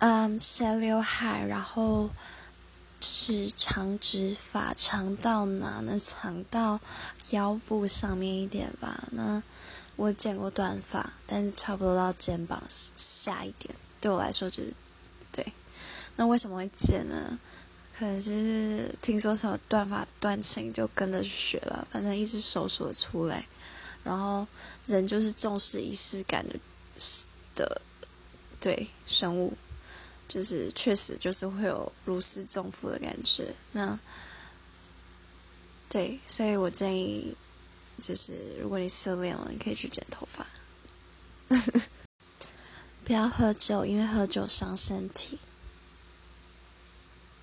嗯，斜刘海，然后是长直发，长到哪呢？长到腰部上面一点吧。那我剪过短发，但是差不多到肩膀下一点，对我来说就是对。那为什么会剪呢？可能是听说什么断发断情，就跟着学了。反正一只手数得出来，然后人就是重视仪式感的的对生物。就是确实就是会有如释重负的感觉，那对，所以我建议，就是如果你失恋了，你可以去剪头发，不要喝酒，因为喝酒伤身体。